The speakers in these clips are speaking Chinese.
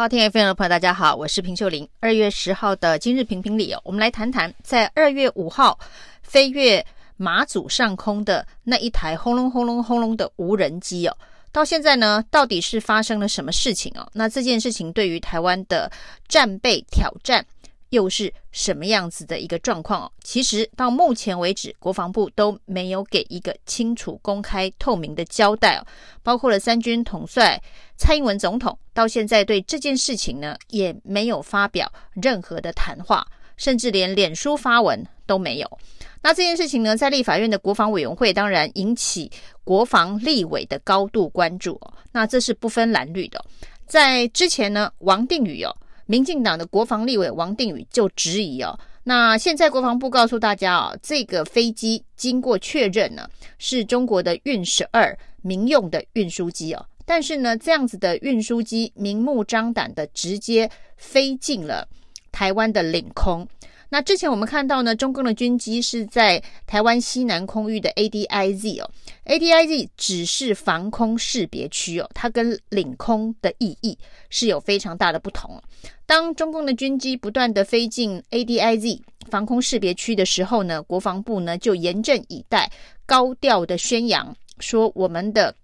好，听 FM 的朋友，大家好，我是平秀玲。二月十号的今日评评理哦，我们来谈谈在二月五号飞越马祖上空的那一台轰隆轰隆轰隆的无人机哦，到现在呢，到底是发生了什么事情哦？那这件事情对于台湾的战备挑战，又是什么样子的一个状况哦？其实到目前为止，国防部都没有给一个清楚、公开、透明的交代哦。包括了三军统帅蔡英文总统，到现在对这件事情呢，也没有发表任何的谈话，甚至连脸书发文都没有。那这件事情呢，在立法院的国防委员会，当然引起国防立委的高度关注哦。那这是不分蓝绿的。在之前呢，王定宇哦。民进党的国防立委王定宇就质疑哦，那现在国防部告诉大家哦，这个飞机经过确认呢，是中国的运十二民用的运输机哦，但是呢，这样子的运输机明目张胆的直接飞进了台湾的领空。那之前我们看到呢，中共的军机是在台湾西南空域的 ADIZ 哦，ADIZ 只是防空识别区哦，它跟领空的意义是有非常大的不同。当中共的军机不断的飞进 ADIZ 防空识别区的时候呢，国防部呢就严阵以待，高调的宣扬说，我们的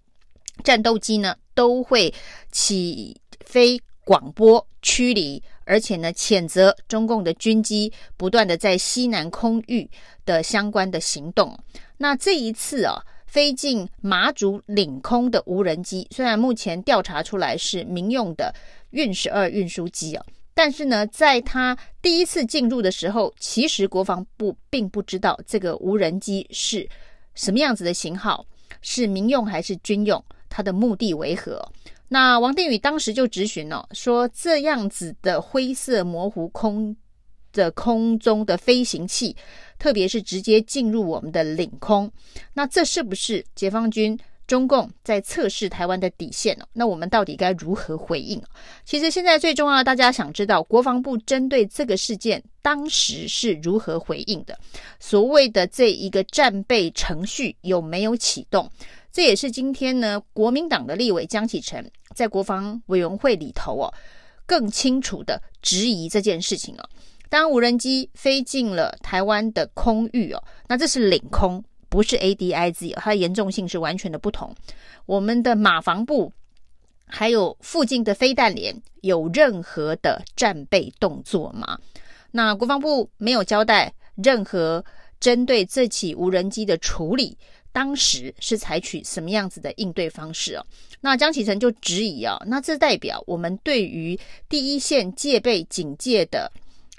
战斗机呢都会起飞广播驱离。而且呢，谴责中共的军机不断的在西南空域的相关的行动。那这一次啊，飞进马祖领空的无人机，虽然目前调查出来是民用的运十二运输机啊，但是呢，在它第一次进入的时候，其实国防部并不知道这个无人机是什么样子的型号，是民用还是军用，它的目的为何？那王定宇当时就质询了，说这样子的灰色模糊空的空中的飞行器，特别是直接进入我们的领空，那这是不是解放军中共在测试台湾的底线呢？那我们到底该如何回应？其实现在最重要，大家想知道国防部针对这个事件当时是如何回应的？所谓的这一个战备程序有没有启动？这也是今天呢，国民党的立委江启臣在国防委员会里头哦，更清楚的质疑这件事情哦。当无人机飞进了台湾的空域哦，那这是领空，不是 ADIZ，它的严重性是完全的不同。我们的马防部还有附近的飞弹连有任何的战备动作吗？那国防部没有交代任何针对这起无人机的处理。当时是采取什么样子的应对方式哦？那江启臣就质疑啊，那这代表我们对于第一线戒备警戒的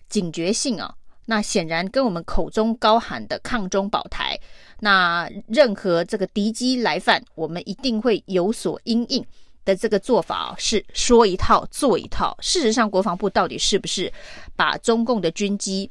警觉性啊，那显然跟我们口中高喊的抗中保台，那任何这个敌机来犯，我们一定会有所应应的这个做法是说一套做一套。事实上，国防部到底是不是把中共的军机？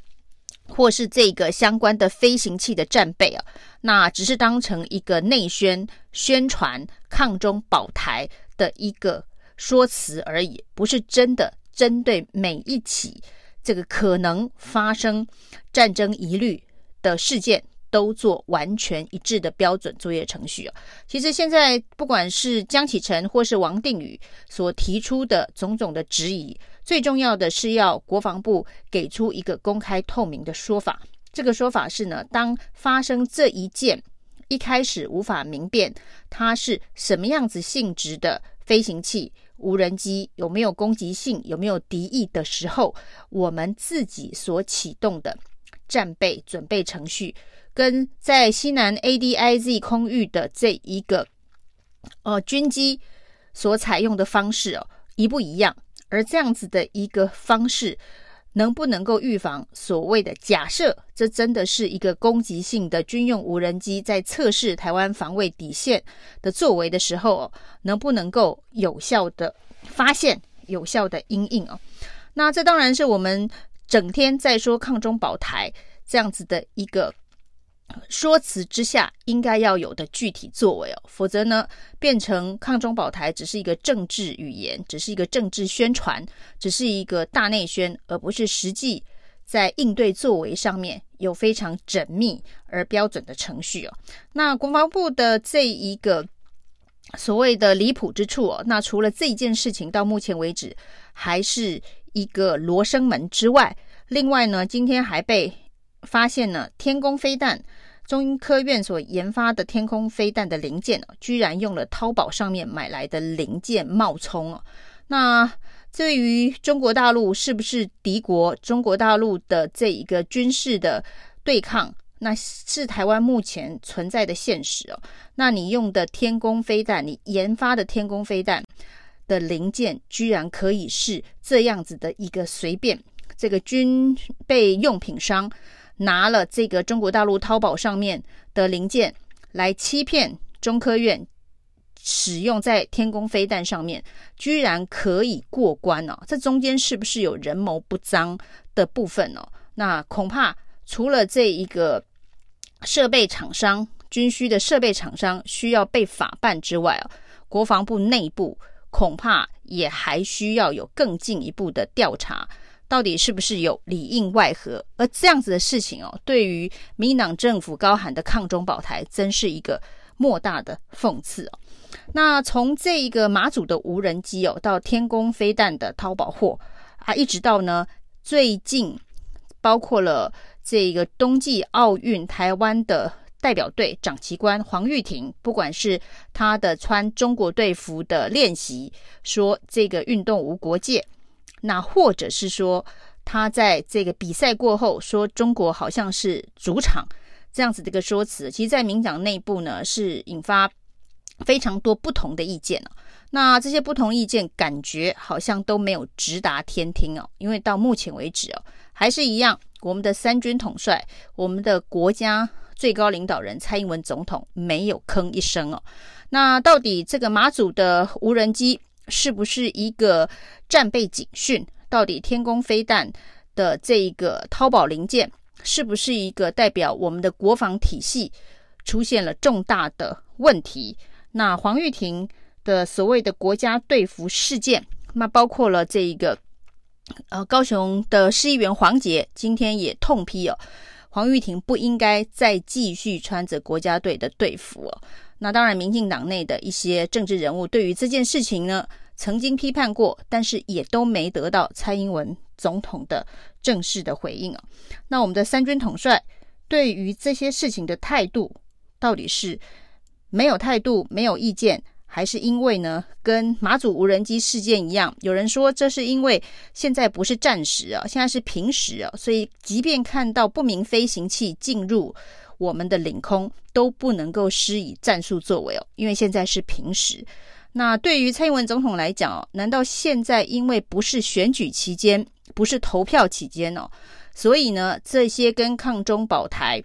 或是这个相关的飞行器的战备啊，那只是当成一个内宣宣传抗中保台的一个说辞而已，不是真的针对每一起这个可能发生战争疑虑的事件都做完全一致的标准作业程序啊。其实现在不管是江启臣或是王定宇所提出的种种的质疑。最重要的是要国防部给出一个公开透明的说法。这个说法是呢，当发生这一件一开始无法明辨它是什么样子性质的飞行器、无人机有没有攻击性、有没有敌意的时候，我们自己所启动的战备准备程序，跟在西南 ADIZ 空域的这一个呃军机所采用的方式哦，一不一样？而这样子的一个方式，能不能够预防所谓的假设？这真的是一个攻击性的军用无人机在测试台湾防卫底线的作为的时候，能不能够有效的发现、有效的因应哦？那这当然是我们整天在说抗中保台这样子的一个。说辞之下应该要有的具体作为哦，否则呢，变成抗中保台只是一个政治语言，只是一个政治宣传，只是一个大内宣，而不是实际在应对作为上面有非常缜密而标准的程序哦。那国防部的这一个所谓的离谱之处哦，那除了这一件事情到目前为止还是一个罗生门之外，另外呢，今天还被发现了天宫飞弹，中科院所研发的天空飞弹的零件居然用了淘宝上面买来的零件冒充哦。那对于中国大陆是不是敌国？中国大陆的这一个军事的对抗，那是台湾目前存在的现实哦。那你用的天弓飞弹，你研发的天弓飞弹的零件，居然可以是这样子的一个随便这个军备用品商拿了这个中国大陆淘宝上面的零件来欺骗中科院。使用在天宫飞弹上面，居然可以过关哦！这中间是不是有人谋不臧的部分哦？那恐怕除了这一个设备厂商、军需的设备厂商需要被法办之外哦，国防部内部恐怕也还需要有更进一步的调查，到底是不是有里应外合？而这样子的事情哦，对于民进党政府高喊的抗中保台，真是一个莫大的讽刺哦。那从这一个马祖的无人机哦，到天宫飞弹的淘宝货啊，一直到呢最近包括了这个冬季奥运台湾的代表队长旗官黄玉婷，不管是他的穿中国队服的练习，说这个运动无国界，那或者是说他在这个比赛过后说中国好像是主场这样子的一个说辞，其实，在民党内部呢是引发。非常多不同的意见，那这些不同意见感觉好像都没有直达天听哦，因为到目前为止哦，还是一样，我们的三军统帅，我们的国家最高领导人蔡英文总统没有吭一声哦。那到底这个马祖的无人机是不是一个战备警讯？到底天宫飞弹的这一个淘宝零件是不是一个代表我们的国防体系出现了重大的问题？那黄玉婷的所谓的国家队服事件，那包括了这一个，呃，高雄的市议员黄杰今天也痛批哦，黄玉婷不应该再继续穿着国家队的队服哦。那当然，民进党内的一些政治人物对于这件事情呢，曾经批判过，但是也都没得到蔡英文总统的正式的回应啊。那我们的三军统帅对于这些事情的态度到底是？没有态度，没有意见，还是因为呢，跟马祖无人机事件一样，有人说这是因为现在不是战时啊，现在是平时啊，所以即便看到不明飞行器进入我们的领空，都不能够施以战术作为哦，因为现在是平时。那对于蔡英文总统来讲哦，难道现在因为不是选举期间，不是投票期间哦，所以呢，这些跟抗中保台，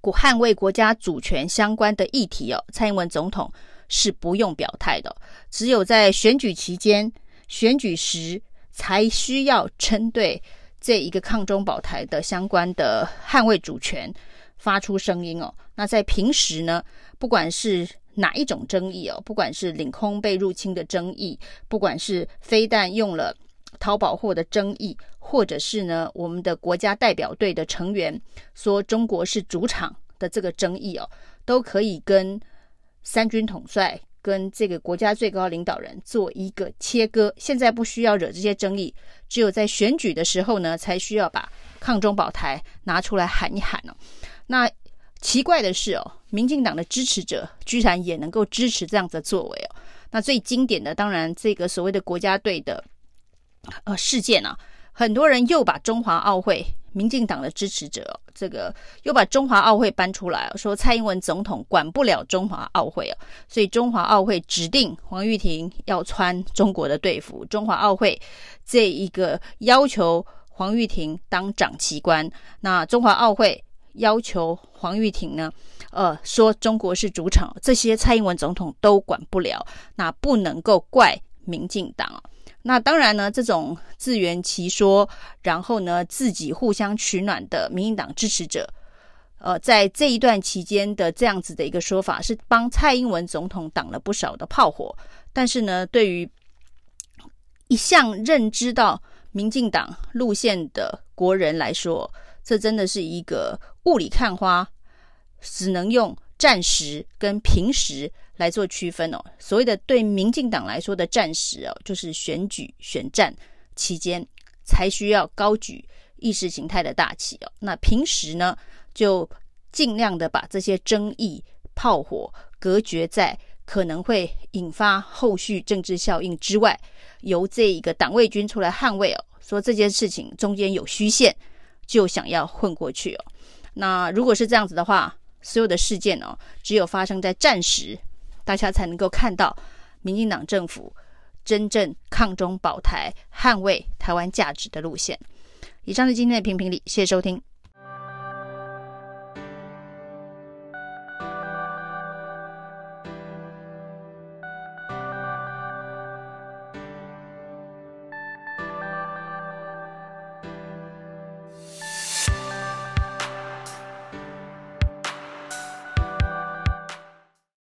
国捍卫国家主权相关的议题哦，蔡英文总统是不用表态的，只有在选举期间、选举时才需要针对这一个抗中保台的相关的捍卫主权发出声音哦。那在平时呢，不管是哪一种争议哦，不管是领空被入侵的争议，不管是飞弹用了淘宝货的争议。或者是呢，我们的国家代表队的成员说中国是主场的这个争议哦，都可以跟三军统帅跟这个国家最高领导人做一个切割。现在不需要惹这些争议，只有在选举的时候呢，才需要把抗中保台拿出来喊一喊哦。那奇怪的是哦，民进党的支持者居然也能够支持这样子的作为哦。那最经典的当然这个所谓的国家队的呃事件啊。很多人又把中华奥会、民进党的支持者，这个又把中华奥会搬出来，说蔡英文总统管不了中华奥会哦，所以中华奥会指定黄玉婷要穿中国的队服，中华奥会这一个要求黄玉婷当长旗官，那中华奥会要求黄玉婷呢，呃，说中国是主场，这些蔡英文总统都管不了，那不能够怪民进党。那当然呢，这种自圆其说，然后呢自己互相取暖的民进党支持者，呃，在这一段期间的这样子的一个说法，是帮蔡英文总统挡了不少的炮火。但是呢，对于一向认知到民进党路线的国人来说，这真的是一个雾里看花，只能用战时跟平时来做区分哦。所谓的对民进党来说的战时哦，就是选举选战期间才需要高举意识形态的大旗哦。那平时呢，就尽量的把这些争议炮火隔绝在可能会引发后续政治效应之外，由这一个党卫军出来捍卫哦。说这件事情中间有虚线，就想要混过去哦。那如果是这样子的话，所有的事件哦，只有发生在战时，大家才能够看到民进党政府真正抗中保台、捍卫台湾价值的路线。以上是今天的评评理，谢谢收听。